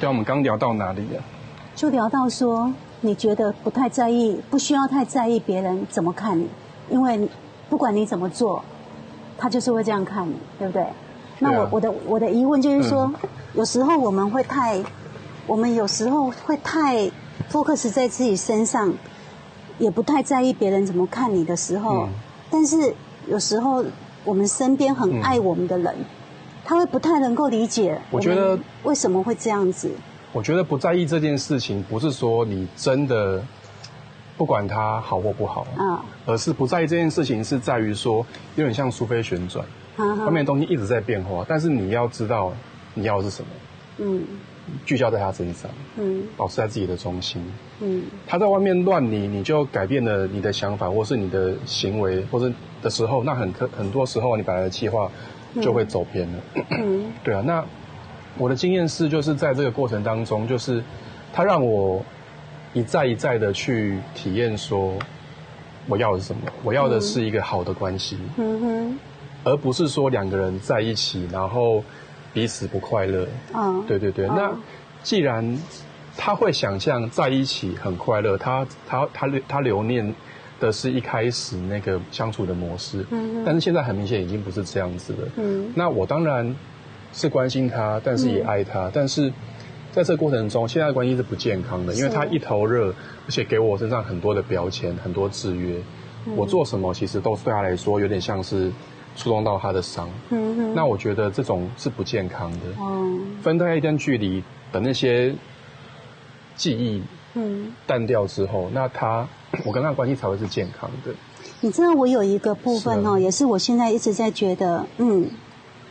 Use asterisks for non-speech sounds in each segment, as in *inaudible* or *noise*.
对啊，我们刚聊到哪里了？就聊到说，你觉得不太在意，不需要太在意别人怎么看你，因为不管你怎么做，他就是会这样看你，对不对？那我我的我的疑问就是说，有时候我们会太，我们有时候会太 focus 在自己身上，也不太在意别人怎么看你的时候，嗯但是有时候我们身边很爱我们的人，他会不太能够理解我觉得们为什么会这样子。我觉得不在意这件事情，不是说你真的不管它好或不好，啊，而是不在意这件事情是在于说，有点像苏菲旋转，外面的东西一直在变化，但是你要知道你要的是什么，嗯。聚焦在他身上，嗯。保持在自己的中心。嗯。他在外面乱你，你就改变了你的想法，或是你的行为，或者的时候，那很可很多时候你本来的计划就会走偏了。嗯 *clears throat* 对啊，那我的经验是，就是在这个过程当中，就是他让我一再一再的去体验说，我要的是什么？我要的是一个好的关系，嗯哼，而不是说两个人在一起，然后彼此不快乐。啊，对对对，哦那既然他会想象在一起很快乐，他他他留他留念的是一开始那个相处的模式，嗯。但是现在很明显已经不是这样子了。嗯。那我当然是关心他，但是也爱他，但是在这个过程中，现在的关系是不健康的，因为是他一头热，而且给我身上很多的标签、很多制约，嗯。我做什么其实都对他来说有点像是触动到他的伤。那我觉得这种是不健康的。嗯，分开一段距离的那些记忆嗯，淡掉之后，那他 *clears throat* 我跟他的关系才会是健康的。你知道我有一个部分是啊。哦，也是我现在一直在觉得，嗯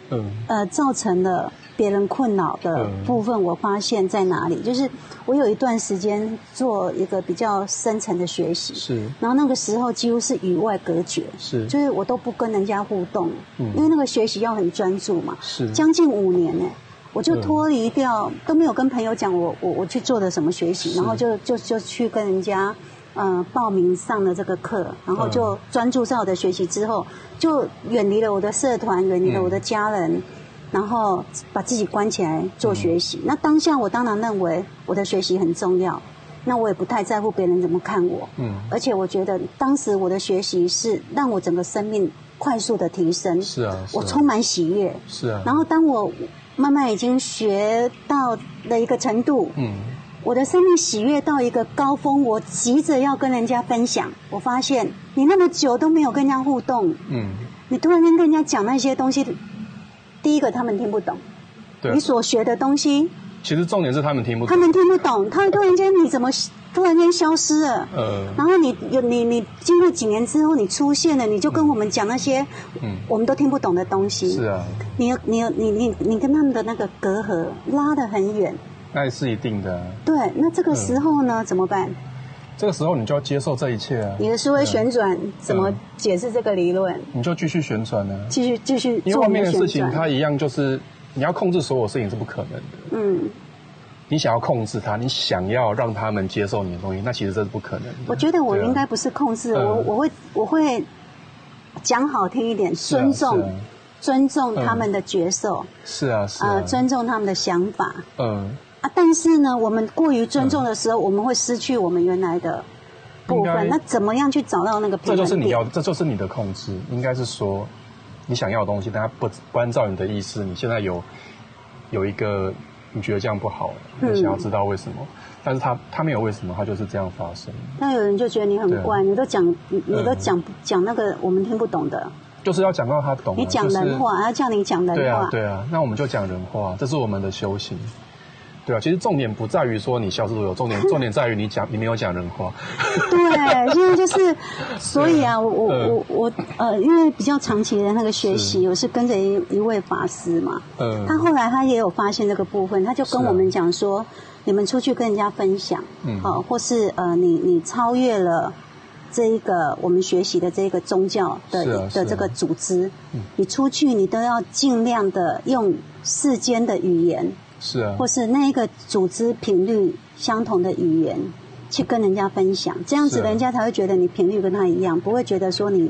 嗯。呃，造成了别人困扰的嗯部分，我发现在哪里？就是我有一段时间做一个比较深层的学习，是。然后那个时候几乎是与外隔绝，是。就是我都不跟人家互动，嗯。因为那个学习要很专注嘛，是。将近五年呢。我就嗯脱离掉，都没有跟朋友讲我我我去做的什么学习，然后就就就去跟人家呃报名上了这个课，然后嗯就专注在我的学习之后，就远离了我的社团，远离了我的家人，然后把自己关起来做学习。那当下我当然认为我的学习很重要，那我也不太在乎别人怎么看我，嗯。而且我觉得当时我的学习是让我整个生命快速的提升，是啊，是啊。我充满喜悦。是啊，然后当我慢慢已经学到了一个程度，嗯。我的生命喜悦到一个高峰，我急着要跟人家分享。我发现你那么久都没有跟人家互动，嗯，你突然间跟人家讲那些东西，第一个他们听不懂，对。你，所学的东西其实重点是他们听不懂，他们听不懂，他突然间你怎么突然间消失了？呃，然后你有你你经过几年之后你出现了，你就跟我们讲那些嗯，我们都听不懂的东西。是啊，你有你有你你你跟他们的那个隔阂拉得很远。那是一定的啊。对，那这个时候呢、怎么办？这个时候你就要接受这一切啊，你的思维旋转怎么解释这个理论？你就继续旋转啊，继续继续因为做你外面的事情。它一样就是你要控制所有事情是不可能的。嗯，你想要控制他，你想要让他们接受你的东西，那其实这是不可能的。我觉得我应该不是控制，嗯我我会我会讲好听一点，啊尊重、啊尊重他们的角色，是啊，是啊，呃，尊重他们的想法嗯，啊。但是呢，我们过于尊重的时候，我们会失去我们原来的部分。那怎么样去找到那个平衡点？这就是你要，这就是你的控制。应该是说，你想要的东西，但它不不按照你的意思。你现在有有一个你觉得这样不好，嗯你想要知道为什么，但是他他没有为什么，他就是这样发生。那有人就觉得你很怪，你都讲你你都嗯讲讲那个我们听不懂的，就是要讲到他懂啊。你讲就是人话，他叫你讲人对啊话，，对啊，那我们就讲人话，这是我们的修行。对啊，其实重点不在于说你消失多久，重点 *laughs* 重点在于你讲你没有讲人话。*laughs* 对，现在就是，所以啊，我我嗯。我我呃，因为比较长期的那个学习，我是跟着一一位法师嘛，嗯。他后来他也有发现这个部分，他就跟我们讲说，你们出去跟人家分享，嗯。好、或是呃，你你超越了。这一个我们学习的这个宗教的、的这个组织，嗯。你出去你都要尽量的用世间的语言，是啊，或是那一个组织频率相同的语言去跟人家分享，这样子人家才会觉得你频率跟他一样，不会觉得说你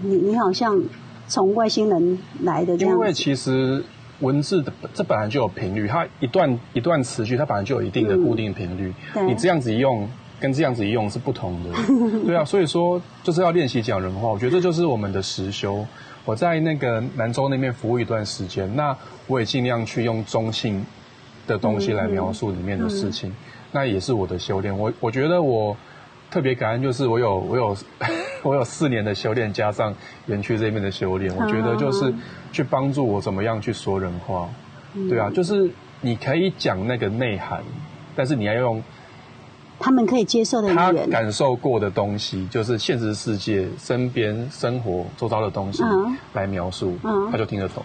你你好像从外星人来的这样。因为其实文字的这本来就有频率，它一段一段词句，它本来就有一定的固定频率。对你这样子一用，跟这样子一用是不同的。*laughs* 对啊，所以说就是要练习讲人话。我觉得这就是我们的实修。我在那个南州那边服务一段时间，那我也尽量去用中性的东西来描述里面的事情，那也是我的修炼。我我觉得我特别感恩，就是我有我有 *laughs* 我有四年的修炼，加上园区这边的修炼，我觉得就是去帮助我怎么样去说人话。对啊，就是你可以讲那个内涵，但是你要用他们可以接受的他语言。感受过的东西，就是现实世界、身边生活周遭的东西嗯来描述，嗯他就听得懂，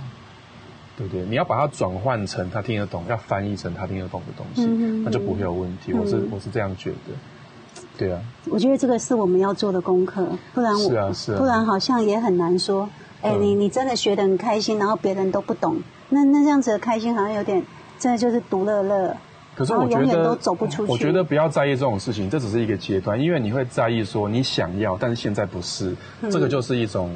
对不对？你要把它转换成他听得懂，要翻译成他听得懂的东西，嗯那就不会有问题。我是我是这样觉得，对啊，我觉得这个是我们要做的功课，不然我是啊是啊不然好像也很难说。哎、嗯你你真的学得很开心，然后别人都不懂，那那这样子的开心好像有点，真的就是独乐乐。可是我觉然后永远都得走不出去我觉得不要在意这种事情，这只是一个阶段，因为你会在意说你想要，但是现在不是，嗯这个就是一种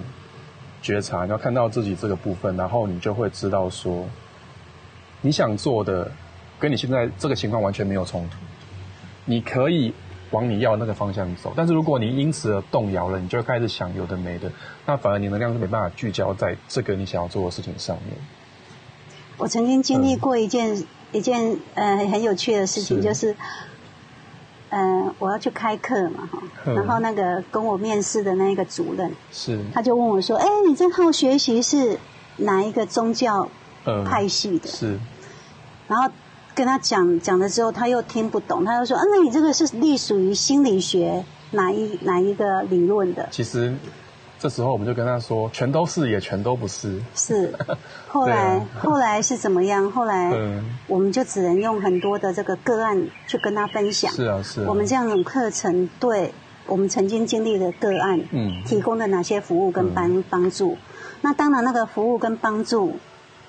觉察，你要看到自己这个部分，然后你就会知道说，你想做的跟你现在这个情况完全没有冲突，你可以往你要那个方向走，但是如果你因此而动摇了，你就会开始想有的没的，那反而你能量就没办法聚焦在这个你想要做的事情上面。我曾经经历过一件、一件呃很有趣的事情，是就是，呃，我要去开课嘛哈，嗯。然后那个跟我面试的那个主任，是，他就问我说：“哎，你这套学习是哪一个宗教嗯。派系的？”是，然后跟他讲讲了之后，他又听不懂，他就说：“啊，那你这个是隶属于心理学哪一哪一个理论的？其实这时候我们就跟他说，全都是也全都不是。？”是，*laughs* 后来、后来是怎么样？后来嗯我们就只能用很多的这个个案去跟他分享。是啊，是啊。我们这样的课程对我们曾经经历的个案，嗯提供的哪些服务跟帮帮助？那当然，那个服务跟帮助，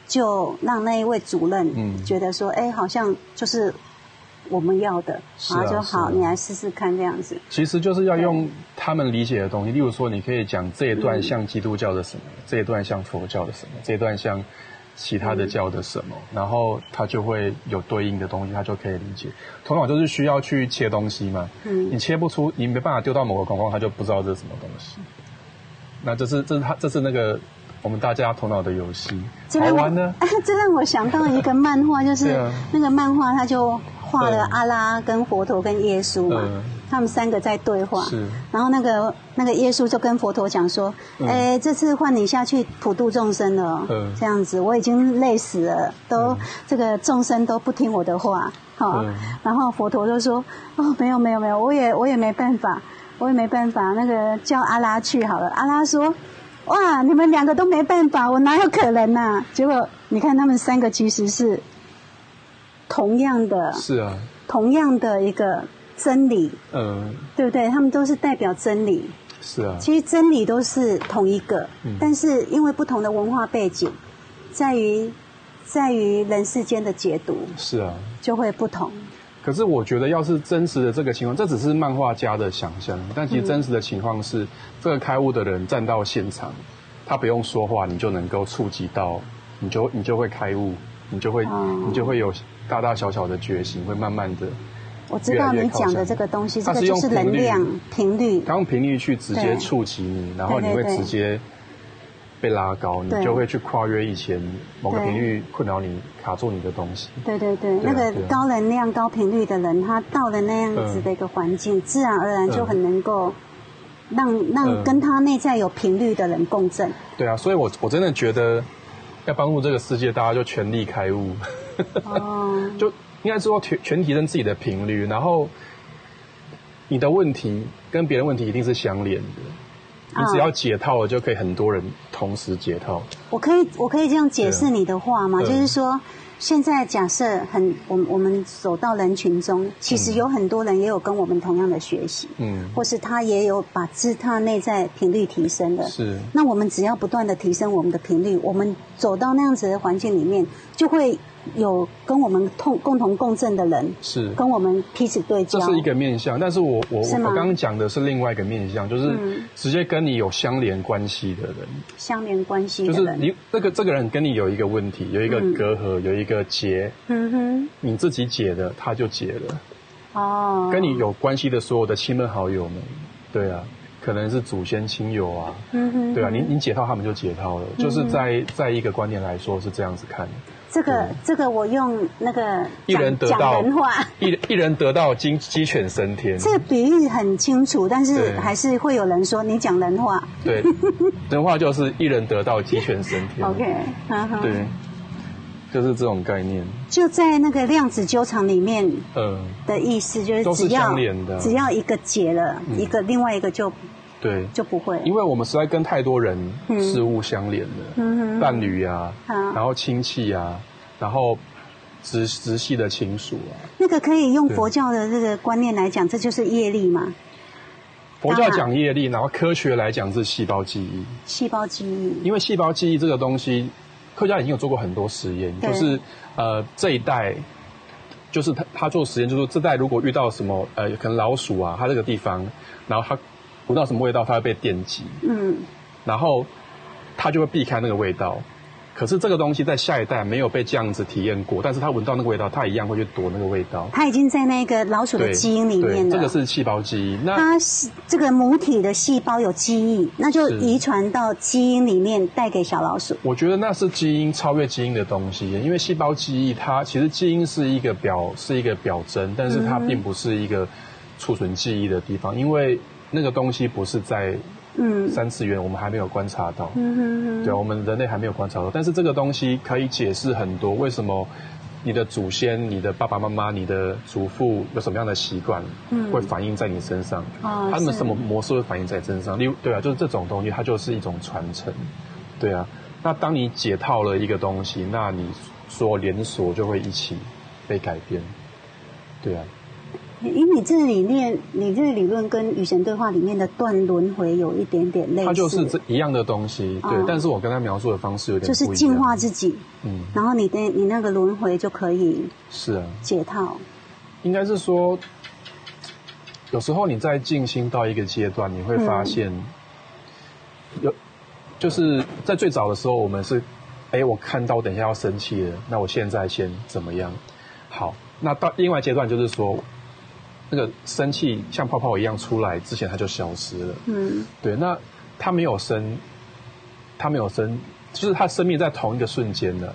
就让那一位主任嗯觉得说，哎、好像就是我们要的，啊然后就好，啊你来试试看这样子。其实就是要用他们理解的东西，例如说，你可以讲这一段像基督教的什么，这一段像佛教的什么，这一段像其他的教的什么，然后他就会有对应的东西，他就可以理解。头脑就是需要去切东西嘛，嗯你切不出，你没办法丢到某个框框，他就不知道这是什么东西。那这是这是他这是那个我们大家头脑的游戏，这让我好玩呢。*laughs* 这让我想到一个漫画，就是 *laughs* 那个漫画，他就画了嗯阿拉跟佛陀跟耶稣嘛，嗯。他们三个在对话。是。然后那个那个耶稣就跟佛陀讲说：“嗯。哎、这次换你下去普度众生了哦，嗯。这样子我已经累死了，都、这个众生都不听我的话，哈、嗯。然后佛陀就说：“哦，没有没有没有，我也我也没办法，我也没办法，那个叫阿拉去好了。”阿拉说：“哇，你们两个都没办法，我哪有可能呐、结果你看他们三个其实是同样的，是啊，同样的一个真理，嗯，对不对？他们都是代表真理。是啊，其实真理都是同一个，嗯但是因为不同的文化背景，在于在于人世间的解读是啊。就会不同。可是我觉得，要是真实的这个情况，这只是漫画家的想象，但其实真实的情况是，这个开悟的人站到现场，他不用说话，你就能够触及到，你就你就会开悟，你就会、哦你就会有大大小小的觉醒，会慢慢的，我知道你讲的这个东西，这个就是能量频率。他用频率去直接对。触及你，然后你会直接被拉高，你就会去跨越以前某个对频率困扰你、卡住你的东西。对。对对，对。啊那个高能量、高频率的人，他到了那样子的一个环境，自然而然就很能够让让嗯跟他内在有频率的人共振。对啊，所以我我真的觉得要帮助这个世界，大家就全力开悟，哦，*laughs* 就应该说全全提升自己的频率，然后你的问题跟别人问题一定是相连的，你只要解套了，就可以很多人同时解套。我可以我可以这样解释你的话吗？就是说，现在假设很我们我们走到人群中，其实有很多人也有跟我们同样的学习，嗯，或是他也有把自他内在频率提升的。是，那我们只要不断的提升我们的频率，我们走到那样子的环境里面，就会有跟我们共共同共振的人，是。跟我们彼此对焦，这是一个面相。但是我我我刚刚讲的是另外一个面相，就是嗯。直接跟你有相连关系的人，相连关系。就是你这个这个人跟你有一个问题，有一个嗯。隔阂，有一个结，嗯哼，你自己解的，他就解了。哦，跟你有关系的所有的亲朋好友们，对啊，可能是祖先亲友啊，嗯哼，对啊，你你解套他们就解套了，就是在在一个观念来说是这样子看的，这个这个我用那个一人得讲道讲人话，一一人得到鸡鸡犬升天，这个比喻很清楚，但是对。还是会有人说你讲人话。对，*laughs* 人话就是一人得到鸡犬升天。OK，对，就是这种概念，就在那个量子纠缠里面嗯，的意思，就是只要只要一个解了，嗯。一个另外一个就对，就不会。因为我们实在跟太多人事物相连了，嗯伴侣啊，好。然后亲戚啊，然后直直系的亲属啊。那个可以用佛教的这个观念来讲，这就是业力嘛，佛教讲业力，然后科学来讲是细胞记忆，细胞记忆。因为细胞记忆这个东西，科学家已经有做过很多实验，就是呃这一代，就是他他做实验，就是说这代如果遇到什么呃可能老鼠啊，它这个地方，然后它闻到什么味道，它会被电击，嗯，然后它就会避开那个味道。可是这个东西在下一代没有被这样子体验过，但是它闻到那个味道，它一样会去躲那个味道。它已经在那个老鼠的，基因里面对，了。这个是细胞记忆。那它是这个母体的细胞有记忆，那就是遗传到基因里面，带给小老鼠。我觉得那是基因超越基因的东西，因为细胞记忆它其实基因是一个表是一个表征，但是它并不是一个储存记忆的地方，因为那个东西不是在嗯三次元，我们还没有观察到。嗯哼哼，对，我们人类还没有观察到，但是这个东西可以解释很多，为什么你的祖先、你的爸爸妈妈、你的祖父有什么样的习惯，嗯会反映在你身上，他们什么模式会反映在身上？例如，对啊，就是这种东西，它就是一种传承，对啊。那当你解套了一个东西，那你所有连锁就会一起被改变，对啊。因为你这个理念，你这个理论跟与神对话里面的断轮回有一点点类似，它就是这一样的东西，对，哦但是我跟他描述的方式有点。就是净化自己，嗯，然后你的你那个轮回就可以是啊。解套。应该是说，有时候你在静心到一个阶段，你会发现，有就是在最早的时候，我们是，哎，我看到我等一下要生气了，那我现在先怎么样？好，那到另外阶段就是说，那个生气像泡泡一样出来之前，它就消失了。嗯对，那它没有生，它没有生，就是它生命在同一个瞬间的。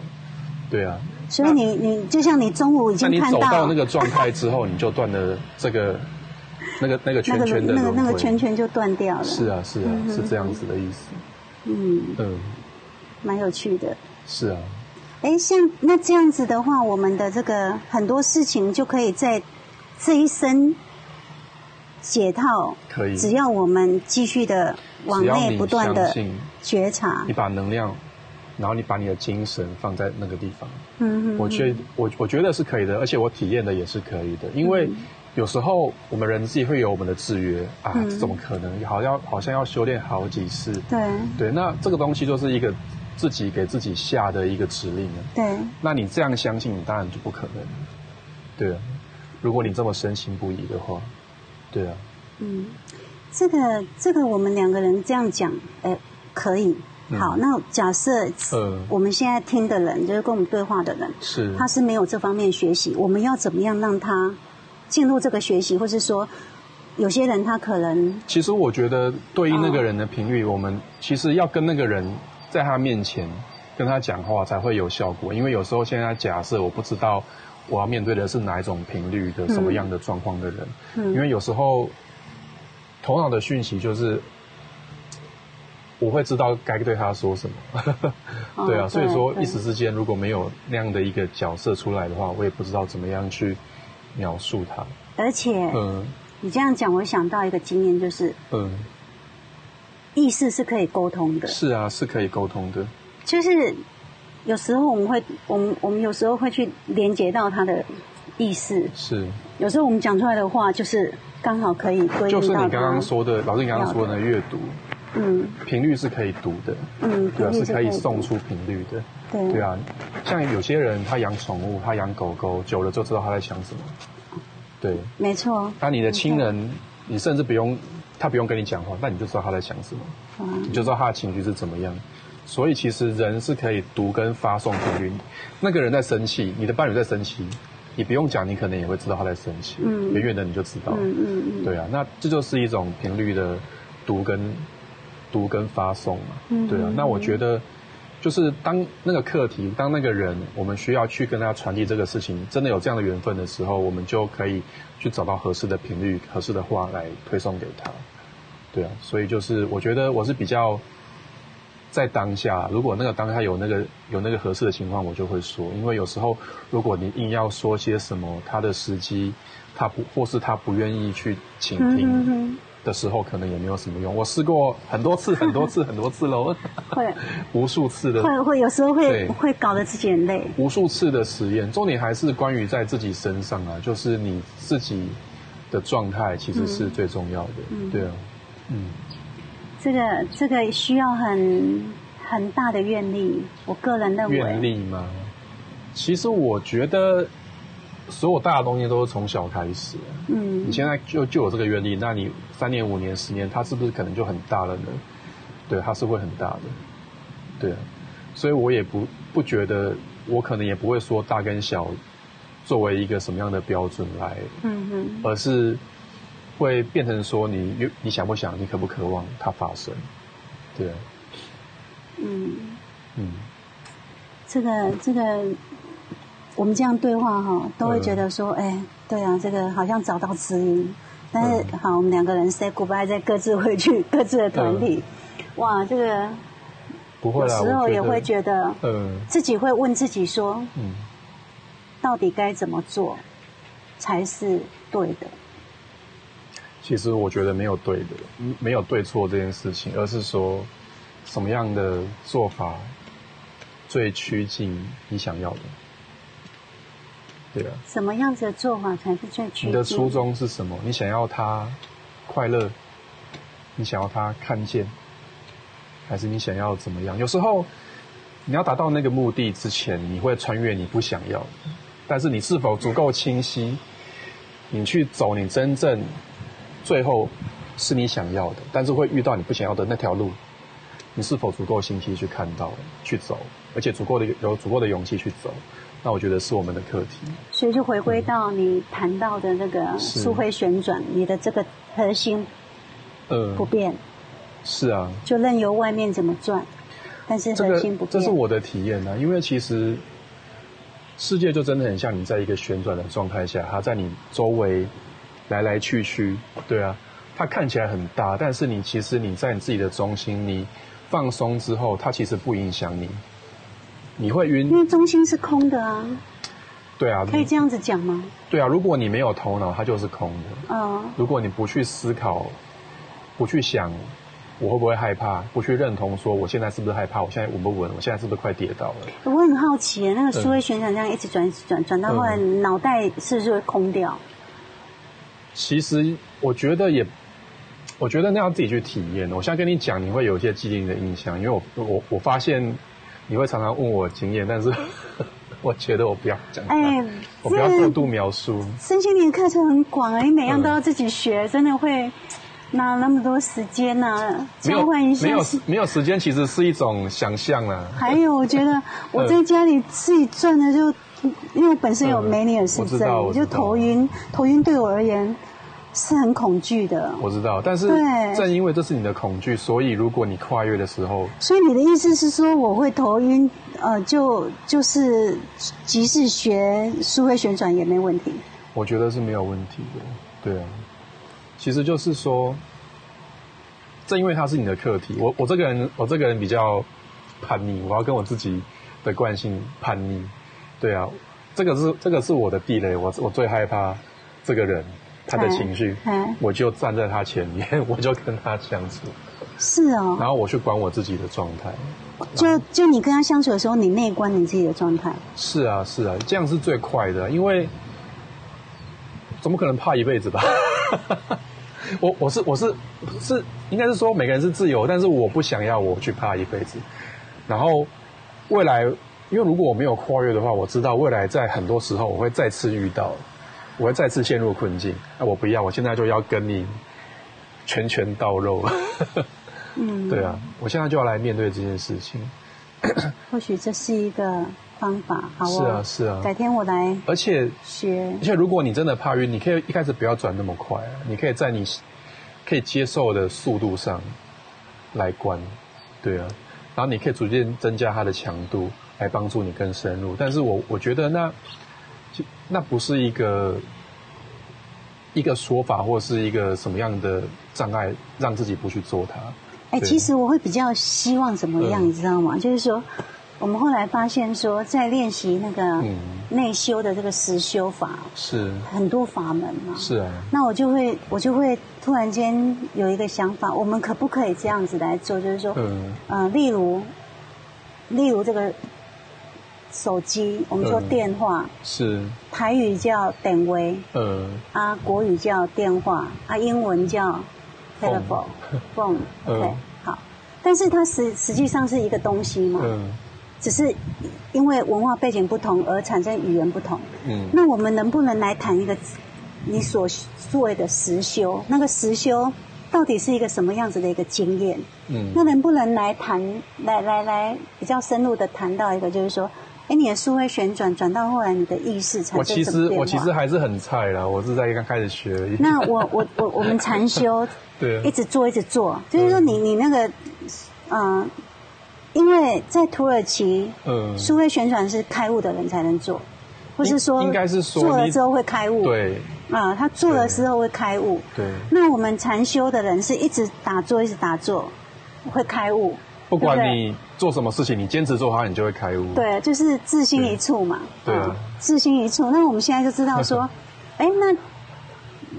对啊，所以你你就像你中午已经看走到那个状态之后，你就断了这个那个那个圈圈的那个那个。圈圈就断掉了。是啊，是啊，嗯是这样子的意思。嗯，嗯，蛮有趣的。是啊，哎，像那这样子的话，我们的这个很多事情就可以在这一生解套。可以。只要我们继续的往内不断的觉察你，把能量，然后你把你的精神放在那个地方，嗯哼我觉我我觉得是可以的，而且我体验的也是可以的，因为有时候我们人自己会有我们的制约啊，嗯这怎么可能？好像好像要修炼好几次，对对，那这个东西就是一个自己给自己下的一个指令了。对，那你这样相信，你当然就不可能。对啊，如果你这么深信不疑的话，对啊，嗯，这个这个我们两个人这样讲，哎，可以。嗯好，那假设嗯我们现在听的人，就是跟我们对话的人，是他是没有这方面学习，我们要怎么样让他进入这个学习，或是说，有些人他可能其实我觉得对应那哦个人的频率，我们其实要跟那个人在他面前跟他讲话才会有效果。因为有时候现在假设我不知道我要面对的是哪一种频率的什么样的状况的人，嗯。因为有时候头脑的讯息就是。我会知道该对他说什么，*laughs* 对啊，哦所以说一时之间如果没有那样的一个角色出来的话，我也不知道怎么样去描述他。而且嗯。你这样讲，我想到一个经验，就是嗯，意识是可以沟通的，是啊，是可以沟通的。就是有时候我们会，我们我们有时候会去连接到他的意识，是，有时候我们讲出来的话，就是刚好可以归就是你刚刚。说的，老师你刚刚说的阅读嗯频率是可以读的，嗯，对啊，是可以送出频率的，对对啊，像有些人他养宠物，他养狗狗久了就知道他在想什么。对，没错。那你的亲人，你甚至不用他不用跟你讲话，那你就知道他在想什么，嗯你就知道他的情绪是怎么样。所以其实人是可以读跟发送频率。那个人在生气，你的伴侣在生气，你不用讲，你可能也会知道他在生气。嗯远远的你就知道。嗯嗯嗯，对啊，那这就是一种频率的读跟读跟发送嘛。嗯对啊，那我觉得就是当那个课题，当那个人，我们需要去跟他传递这个事情，真的有这样的缘分的时候，我们就可以去找到合适的频率、合适的话来推送给他。对啊，所以就是我觉得我是比较在当下，如果那个当下有那个有那个合适的情况，我就会说，因为有时候如果你硬要说些什么，他的时机他不或是他不愿意去倾嗯听。的时候，可能也没有什么用。我试过很多次、*laughs* 很多次、很多次喽，会 *laughs* 无数次的、会会有时候会对会搞得自己很累。无数次的实验。重点还是关于在自己身上啊，就是你自己的状态其实是最重要的。嗯对啊，嗯，这个这个需要很很大的愿力，我个人认为。愿力吗？其实我觉得所有大的东西都是从小开始。嗯你现在就就有这个愿力，那你三年、五年、十年，它是不是可能就很大了呢？对，它是会很大的，对啊，所以我也不不觉得，我可能也不会说大跟小作为一个什么样的标准来，嗯嗯而是会变成说你你想不想，你渴不渴望它发生，对。啊，嗯，嗯，这个这个，我们这样对话哈，都会觉得说，哎、对啊，这个好像找到知音。但是、嗯。好，我们两个人 say goodbye，再各自回去 *laughs* 各自的团体。哇，这个不会啦，有时候也会觉得嗯。自己会问自己说，嗯，到底该怎么做才是对的？其实我觉得没有对的，嗯没有对错这件事情，而是说什么样的做法最趋近你想要的。对啊，什么样子的做法才是最趋近？你的初衷是什么？你想要他快乐，你想要他看见，还是你想要怎么样？有时候你要达到那个目的之前，你会穿越你不想要的，但是你是否足够清晰？你去走你真正最后是你想要的，但是会遇到你不想要的那条路，你是否足够清晰去看到、去走，而且足够的有足够的勇气去走？那我觉得是我们的课题。所以就回归到你谈到的那个是速会旋转，你的这个核心呃，不变，是啊，就任由外面怎么转，但是这个核心不变。这是我的体验呢、因为其实世界就真的很像你在一个旋转的状态下，它在你周围来来去去，对啊，它看起来很大，但是你其实你在你自己的中心，你放松之后，它其实不影响你，你会晕因，为中心是空的啊，对啊，可以这样子讲吗？对啊，如果你没有头脑，它就是空的。嗯、如果你不去思考，不去想我会不会害怕，不去认同说我现在是不是害怕，我现在稳不稳，我现在是不是快跌倒了？我很好奇，那个思维旋转这样一直转、一直转，转到后来嗯脑袋是不是会空掉？其实我觉得也，我觉得那要自己去体验。我现在跟你讲，你会有一些既定的印象，因为我我我发现你会常常问我经验，但是 *laughs* 我觉得我不要讲它，哎，我不要过度描述。身心灵课程很广啊，你每样嗯都要自己学，真的会哪有那么多时间呢、没有交换一下没有没有时间，其实是一种想象啊。还有，我觉得我 *laughs* 在家里自己转的就，因为我本身有嗯梅尼尔氏症，就头晕，头晕对我而言是很恐惧的。我知道，但是对正因为这是你的恐惧，所以如果你跨越的时候，所以你的意思是说，我会头晕，呃，就就是即使学苏会旋转也没问题。我觉得是没有问题的。对啊，其实就是说，正因为它是你的课题，我我这个人我这个人比较叛逆，我要跟我自己的惯性叛逆。对啊，这个是这个是我的地雷，我我最害怕这个人他的情绪哎，我就站在他前面，*laughs* 我就跟他相处，是哦，然后我去管我自己的状态。就就你跟他相处的时候，你内观你自己的状态。是啊，是啊，这样是最快的，因为怎么可能怕一辈子吧？*laughs* 我我是我是是应该是说每个人是自由，但是我不想要我去怕一辈子。然后未来因为如果我没有跨越的话，我知道未来在很多时候我会再次遇到，我会再次陷入困境。那我不要，我现在就要跟你拳拳到肉。嗯，*laughs* 对啊，我现在就要来面对这件事情。*coughs* 或许这是一个方法，好是啊，是啊。改天我来，而且学。而且如果你真的怕晕，你可以一开始不要转那么快啊，你可以在你可以接受的速度上来关，对啊。然后你可以逐渐增加它的强度，来帮助你更深入。但是我我觉得那那不是一个一个说法，或是一个什么样的障碍，让自己不去做它。哎，其实我会比较希望怎么样，你知道吗？就是说，我们后来发现说，在练习那个内修的这个实修法，是很多法门嘛。是啊。那我就会，我就会突然间有一个想法，我们可不可以这样子来做？就是说，嗯，呃，例如，例如这个手机，我们说电话，是。台语叫电话，嗯，啊，国语叫电话，啊，英文叫。telephone，phone，OK，*laughs* 好，但是它实实际上是一个东西嘛，嗯，只是因为文化背景不同而产生语言不同，嗯，那我们能不能来谈一个你所所谓的实修？那个实修到底是一个什么样子的一个经验？嗯，那能不能来谈，来来来比较深入的谈到一个，就是说。哎，你的数位旋转转到后来，你的意识产生我其实我其实还是很菜啦，我是在刚开始学而已。那我我我我们禅修，*laughs* 对，一直做一直做，就是说你你那个，嗯，因为在土耳其，嗯，数位旋转是开悟的人才能做，或是说应该是说做了之后会开悟，对，啊，他做的时候会开悟，对。那我们禅修的人是一直打坐一直打坐，会开悟。不管你做什么事情，你坚持做它，你就会开悟。对，就是自心一处嘛。对啊，自心一处。那我们现在就知道说，*laughs* 哎，那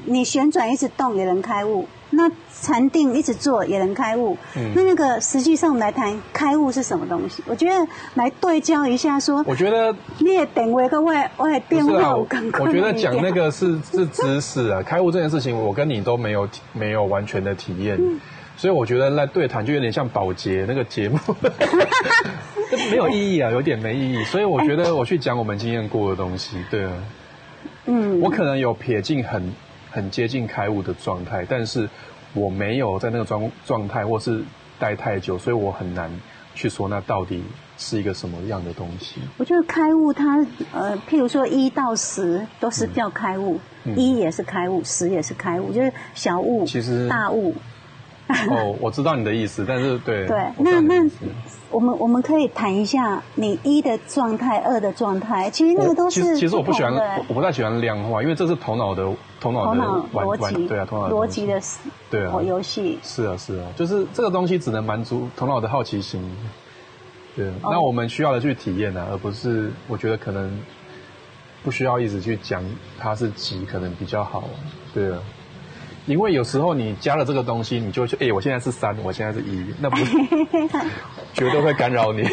你旋转一直动也能开悟，那禅定一直做也能开悟。嗯。那那个实际上我们来谈开悟是什么东西？我觉得来对焦一下说。我觉得你也等我一个外外电话，我刚我觉得讲那个是是知识啊，开悟这件事情，我跟你都没有没有完全的体验。所以我觉得那对谈就有点像保洁那个节目，*laughs* 没有意义啊，有点没意义。所以我觉得我去讲我们经验过的东西，对啊，嗯，我可能有撇进很很接近开悟的状态，但是我没有在那个状状态或是待太久，所以我很难去说那到底是一个什么样的东西。我觉得开悟它呃，譬如说一到十都是叫开悟，一也是开悟，十也是开悟，就是小悟，其实大悟。哦，我知道你的意思，但是对对，那那我们我们可以谈一下你一的状态，二的状态，其实那个都是。其实我不喜欢，我不太喜欢量化，因为这是头脑的头脑的逻辑，对啊，头脑逻辑的对啊游戏。是啊是啊，就是这个东西只能满足头脑的好奇心，对。那我们需要的去体验呢，而不是我觉得可能不需要一直去讲它是几，可能比较好，对啊。因为有时候你加了这个东西，你就去哎，我现在是三，我现在是一，那不 *laughs* 绝对会干扰你，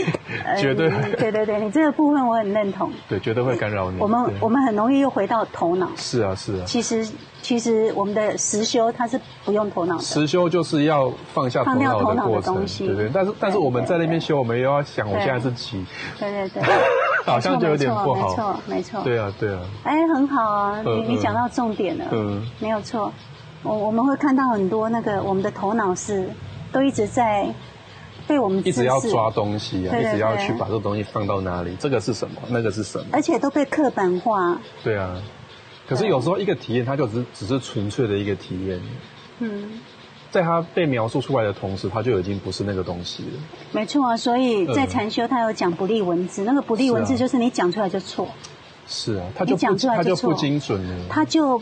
绝对对对对，你这个部分我很认同。对，绝对会干扰你。我们我们很容易又回到头脑。是啊是啊。其实其实我们的实修它是不用头脑的。实修就是要放下头脑的过程，对对。但是但是我们在那边修，我们又要想我现在是几。对对对。*laughs* 好像就有点不好。没错没错。对啊对啊。哎，很好啊，你你讲到重点了，嗯，没有错。我我们会看到很多那个我们的头脑是都一直在被我们一直要抓东西啊，一直要去把这个东西放到哪里？这个是什么？那个是什么？而且都被刻板化。对啊，可是有时候一个体验，它就只只是纯粹的一个体验。嗯，在它被描述出来的同时，它就已经不是那个东西了。没错啊，所以在禅修，它有讲不利文字，那个不利文字就是你讲出来就错。是啊，它就不它就不精准了。它就。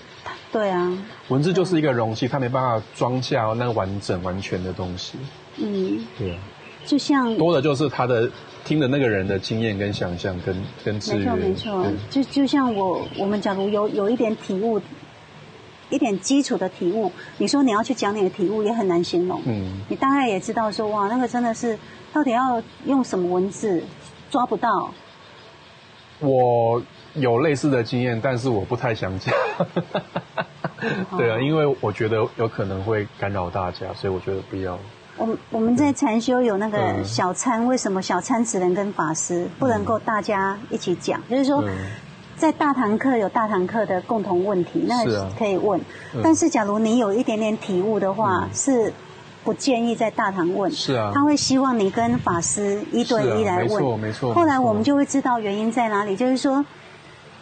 对啊，文字就是一个容器，它没办法装下那个完整完全的东西。嗯，对啊，就像多的就是他的听的那个人的经验跟想象跟跟资源。没错没错，就就像我我们假如有有一点体悟，一点基础的体悟，你说你要去讲你的体悟也很难形容。嗯，你大概也知道说哇，那个真的是到底要用什么文字抓不到。我。有类似的经验，但是我不太想讲。*laughs* 对啊，因为我觉得有可能会干扰大家，所以我觉得不要。我们我们在禅修有那个嗯小参，为什么小餐只能跟法师，不能够大家一起讲？就是说，嗯在大堂课有大堂课的共同问题，那是啊可以问。嗯但是假如你有一点点体悟的话，是不建议在大堂问。是啊他会希望你跟法师一对一来问。没错没错后来我们就会知道原因在哪里，就是说。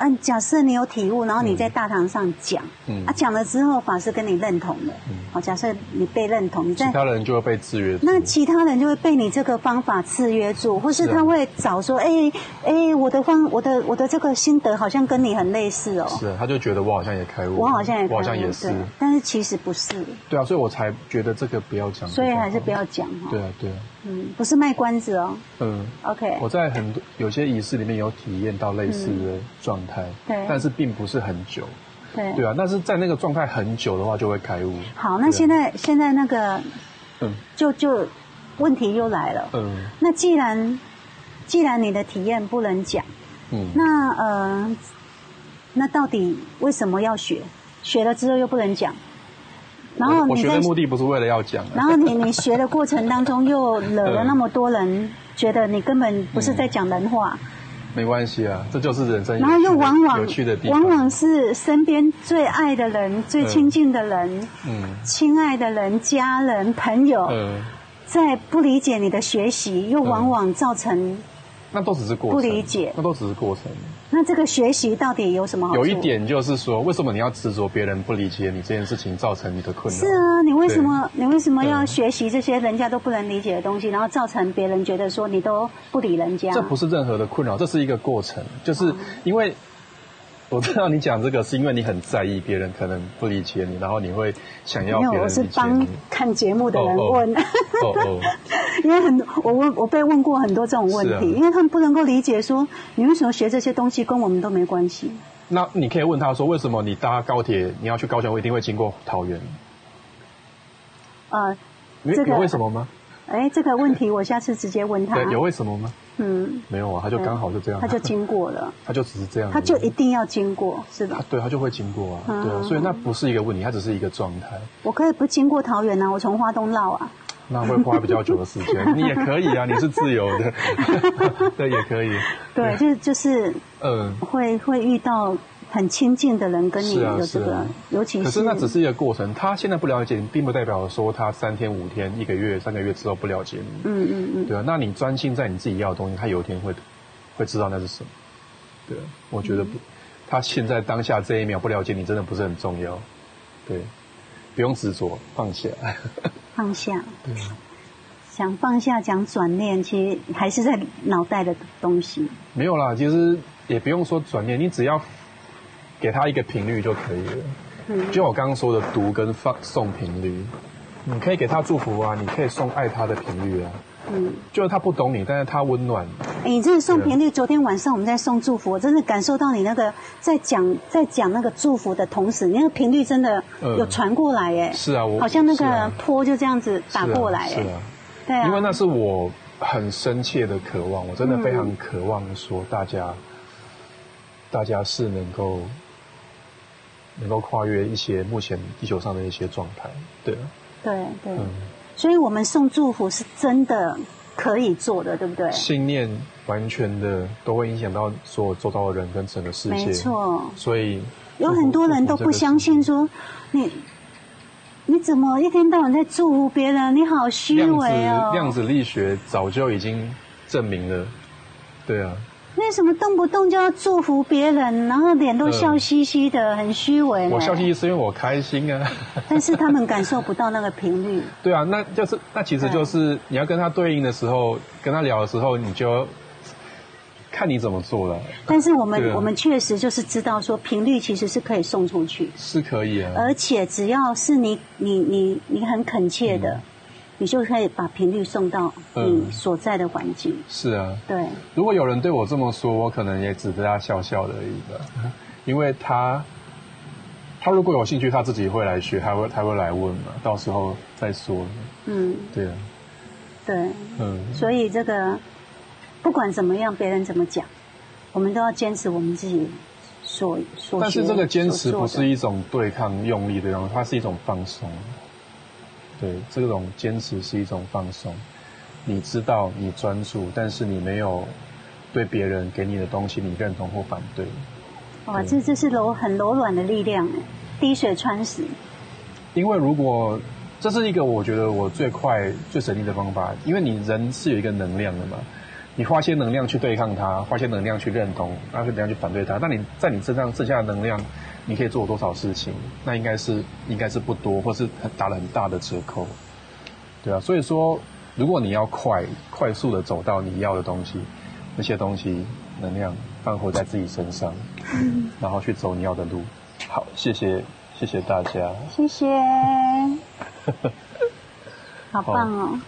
嗯，假设你有体悟，然后你在大堂上讲，嗯。啊，讲了之后法师跟你认同了，嗯。好，假设你被认同，你在其他人就会被制约住。那其他人就会被你这个方法制约住，或是他会找说，哎、哎、我的方，我的我的这个心得好像跟你很类似哦，是啊，他就觉得我好像也开悟，我好像也我好像也是，但是其实不是，对啊，所以我才觉得这个不要讲，所以还是不要讲哈。对啊，对啊，嗯，不是卖关子哦。嗯。OK，我在很多有些仪式里面有体验到类似的状态，对但是并不是很久，对对啊，但是在那个状态很久的话就会开悟。好，那现在现在那个嗯就就问题又来了。嗯那既然既然你的体验不能讲，嗯，那呃，那到底为什么要学？学了之后又不能讲，然后我我学你的目的不是为了要讲，然后你你学的过程当中又惹了那么多人，觉得你根本不是在讲人话，没关系啊，这就是人生。然后又往往有趣的地方，往往是身边最爱的人、最亲近的人、嗯亲爱的人、家人、朋友，嗯，在不理解你的学习，又往往造成那都只是过程，不理解那都只是过程。那这个学习到底有什么好处？有一点就是说，为什么你要执着别人不理解你这件事情，造成你的困扰？是啊，你为什么你为什么要嗯学习这些人家都不能理解的东西，然后造成别人觉得说你都不理人家？这不是任何的困扰，这是一个过程，就是因为我知道你讲这个是因为你很在意别人可能不理解你，然后你会想要没有，我是帮。看节目的人问，哦哦，*laughs* 因为很我问我被问过很多这种问题，因为他们不能够理解说你为什么学这些东西跟我们都没关系。那你可以问他说，为什么你搭高铁你要去高雄，我一定会经过桃园？呃，有这个有为什么吗？哎，这个问题我下次直接问他。对，有为什么吗？嗯，没有啊，他就刚好就这样，他就经过了，*laughs* 他就只是这样，他就一定要经过，是吧？他？对他就会经过啊，嗯对啊，所以那不是一个问题，它只是一个状态。我可以不经过桃园啊，我从花东绕啊。那会花比较久的时间，*laughs* 你也可以啊，你是自由的，*laughs* 对，也可以。对，就就是嗯，会会遇到很亲近的人跟你有这个，尤其是可是那只是一个过程，他现在不了解你，并不代表说他三天、五天、一个月、三个月之后不了解你。嗯嗯嗯，对啊，那你专心在你自己要的东西，他有一天会会知道那是什么。对啊，我觉得不，他现在当下这一秒不了解你，真的不是很重要。对，不用执着，放下。*laughs* 放下。对，想放下讲转念，其实还是在脑袋的东西。没有啦，其实也不用说转念，你只要给他一个频率就可以了。嗯。就像我刚刚说的读跟放送频率，你可以给他祝福啊，你可以送爱他的频率啊。嗯，就是他不懂你，但是他温暖。哎，你这个送频率，昨天晚上我们在送祝福，我真的感受到你那个在讲在讲那个祝福的同时，你那个频率真的嗯。有传过来，哎，是啊，我好像那个是啊。波就这样子打过来，哎，是啊，是啊。对啊，因为那是我很深切的渴望，我真的非常渴望说大家，大家是能够能够跨越一些目前地球上的一些状态，对啊，对对，嗯，所以我们送祝福是真的可以做的，对不对？信念完全的都会影响到所有周遭的人跟整个世界，没错，所以有很多人都不相信说你。你怎么一天到晚在祝福别人？你好虚伪哦！量子力学早就已经证明了，对啊，为什么动不动就要祝福别人，然后脸都笑嘻嘻的，很虚伪呢？我笑嘻嘻是因为我开心啊。*laughs* 但是他们感受不到那个频率。*laughs* 对啊，那就是那其实就是你要跟他对应的时候，跟他聊的时候，你就看你怎么做了，但是我们、啊我们确实就是知道说频率其实是可以送出去，是可以啊。而且只要是你你你你很恳切的，你就可以把频率送到你嗯所在的环境。是啊，对，如果有人对我这么说，我可能也只对他笑笑而已吧，*laughs* 因为他他如果有兴趣，他自己会来学，他会他会来问嘛，到时候再说。嗯，对啊，对，嗯，所以这个不管怎么样，别人怎么讲，我们都要坚持我们自己所所。但是这个坚持不是一种对抗用力的样子，它是一种放松。对，这种坚持是一种放松。你知道你专注，但是你没有对别人给你的东西你认同或反对。哇，这这是柔很柔软的力量，滴水穿石。因为如果这是一个我觉得我最快最省力的方法，因为你人是有一个能量的嘛，你花些能量去对抗它，花些能量去认同，花些能量去反对它，那你在你身上剩下的能量，你可以做多少事情？那应该是应该是不多，或是打了很大的折扣，对啊。所以说，如果你要快快速的走到你要的东西，那些东西能量放回在自己身上，*laughs* 然后去走你要的路。好，谢谢。谢谢大家，谢谢，*laughs* 好棒哦。